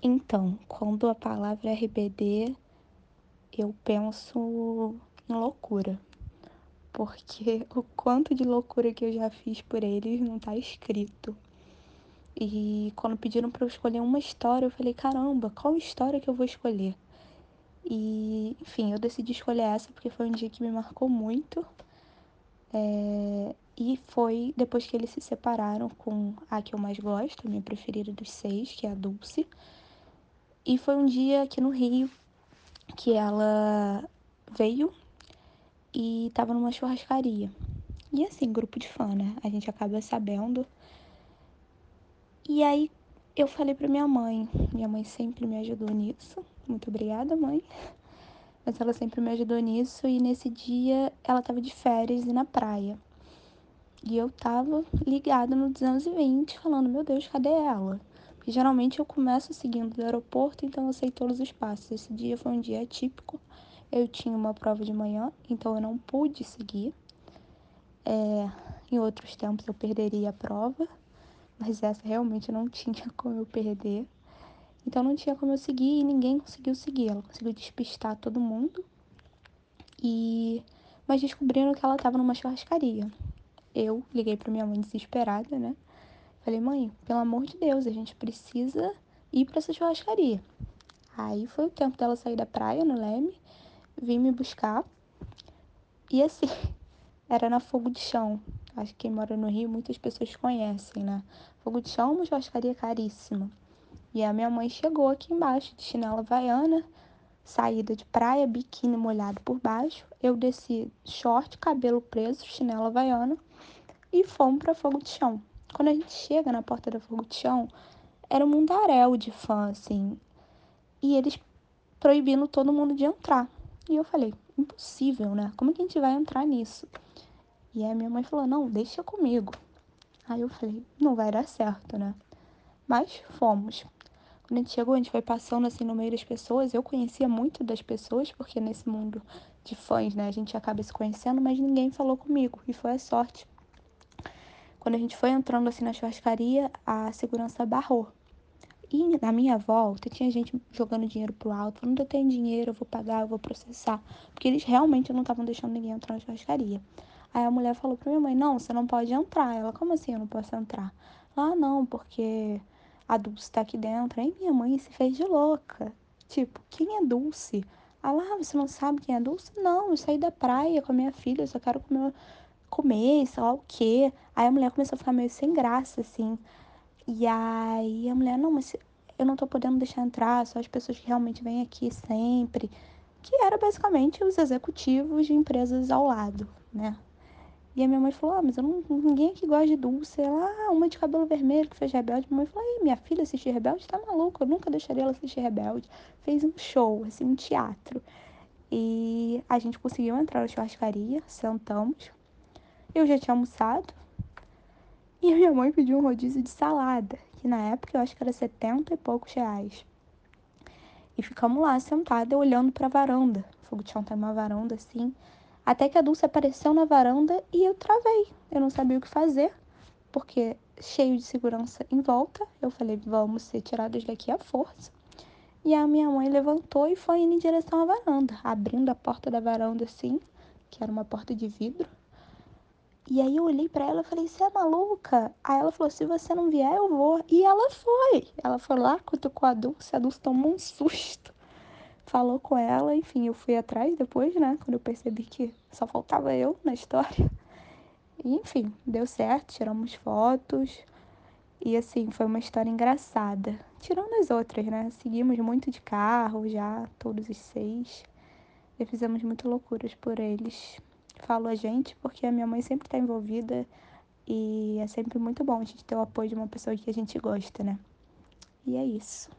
Então, quando a palavra RBD, eu penso em loucura, porque o quanto de loucura que eu já fiz por eles não tá escrito. E quando pediram para eu escolher uma história, eu falei: caramba, qual história que eu vou escolher? E, enfim, eu decidi escolher essa porque foi um dia que me marcou muito. É, e foi depois que eles se separaram com a que eu mais gosto, a minha preferida dos seis, que é a Dulce. E foi um dia aqui no Rio que ela veio e tava numa churrascaria. E assim, grupo de fã, né? A gente acaba sabendo. E aí eu falei pra minha mãe. Minha mãe sempre me ajudou nisso. Muito obrigada, mãe. Mas ela sempre me ajudou nisso. E nesse dia ela tava de férias e na praia. E eu tava ligada no 220, falando: Meu Deus, cadê ela? Porque geralmente eu começo seguindo do aeroporto, então eu sei todos os passos. Esse dia foi um dia atípico. Eu tinha uma prova de manhã, então eu não pude seguir. É, em outros tempos eu perderia a prova, mas essa realmente não tinha como eu perder. Então não tinha como eu seguir e ninguém conseguiu seguir. Ela conseguiu despistar todo mundo. E mas descobriram que ela estava numa churrascaria eu liguei para minha mãe desesperada, né? Falei, mãe, pelo amor de Deus, a gente precisa ir para essa churrascaria. Aí foi o tempo dela sair da praia no Leme, vir me buscar. E assim, era na Fogo de Chão. Acho que quem mora no Rio, muitas pessoas conhecem, né? Fogo de Chão é uma churrascaria caríssima. E a minha mãe chegou aqui embaixo de chinela havaiana, saída de praia, biquíni molhado por baixo. Eu desci short, cabelo preso, chinela havaiana e fomos para Fogo de Chão. Quando a gente chega na porta da Fogo de Chão, era um mundaréu de fã, assim. E eles proibindo todo mundo de entrar. E eu falei, impossível, né? Como é que a gente vai entrar nisso? E aí minha mãe falou, não, deixa comigo. Aí eu falei, não vai dar certo, né? Mas fomos. Quando a gente chegou, a gente foi passando assim no meio das pessoas. Eu conhecia muito das pessoas, porque nesse mundo de fãs, né, a gente acaba se conhecendo, mas ninguém falou comigo. E foi a sorte. Quando a gente foi entrando assim na churrascaria, a segurança barrou. E na minha volta tinha gente jogando dinheiro pro alto, falando: eu tenho dinheiro, eu vou pagar, eu vou processar. Porque eles realmente não estavam deixando ninguém entrar na churrascaria. Aí a mulher falou pra minha mãe: não, você não pode entrar. Ela: como assim eu não posso entrar? Ah, não, porque a Dulce tá aqui dentro. Aí minha mãe se fez de louca. Tipo, quem é Dulce? Ah lá, você não sabe quem é Dulce? Não, eu saí da praia com a minha filha, eu só quero comer comer, sei lá o quê. Aí a mulher começou a ficar meio sem graça, assim. E aí a mulher, não, mas eu não tô podendo deixar entrar, só as pessoas que realmente vêm aqui sempre. Que era basicamente os executivos de empresas ao lado, né? E a minha mãe falou, ah, mas eu não, ninguém aqui gosta de Dulce. Ela, ah, uma de cabelo vermelho que fez Rebelde. Minha mãe falou, minha filha assistir Rebelde? Tá maluca, eu nunca deixaria ela assistir Rebelde. Fez um show, assim, um teatro. E a gente conseguiu entrar na churrascaria, sentamos. Eu já tinha almoçado. E a minha mãe pediu um rodízio de salada, que na época eu acho que era 70 e poucos reais. E ficamos lá sentada olhando para a varanda. O fogo de chão tem uma varanda assim. Até que a Dulce apareceu na varanda e eu travei. Eu não sabia o que fazer, porque cheio de segurança em volta. Eu falei, vamos ser tiradas daqui à força. E a minha mãe levantou e foi indo em direção à varanda, abrindo a porta da varanda assim, que era uma porta de vidro. E aí eu olhei para ela e falei, você é maluca? Aí ela falou, se você não vier, eu vou. E ela foi. Ela foi lá, cutucou a Dulce, a Dulce tomou um susto. Falou com ela, enfim, eu fui atrás depois, né? Quando eu percebi que só faltava eu na história. E, enfim, deu certo, tiramos fotos. E assim, foi uma história engraçada. Tirando as outras, né? Seguimos muito de carro já, todos os seis. E fizemos muitas loucuras por eles falo a gente porque a minha mãe sempre está envolvida e é sempre muito bom a gente ter o apoio de uma pessoa que a gente gosta, né? E é isso.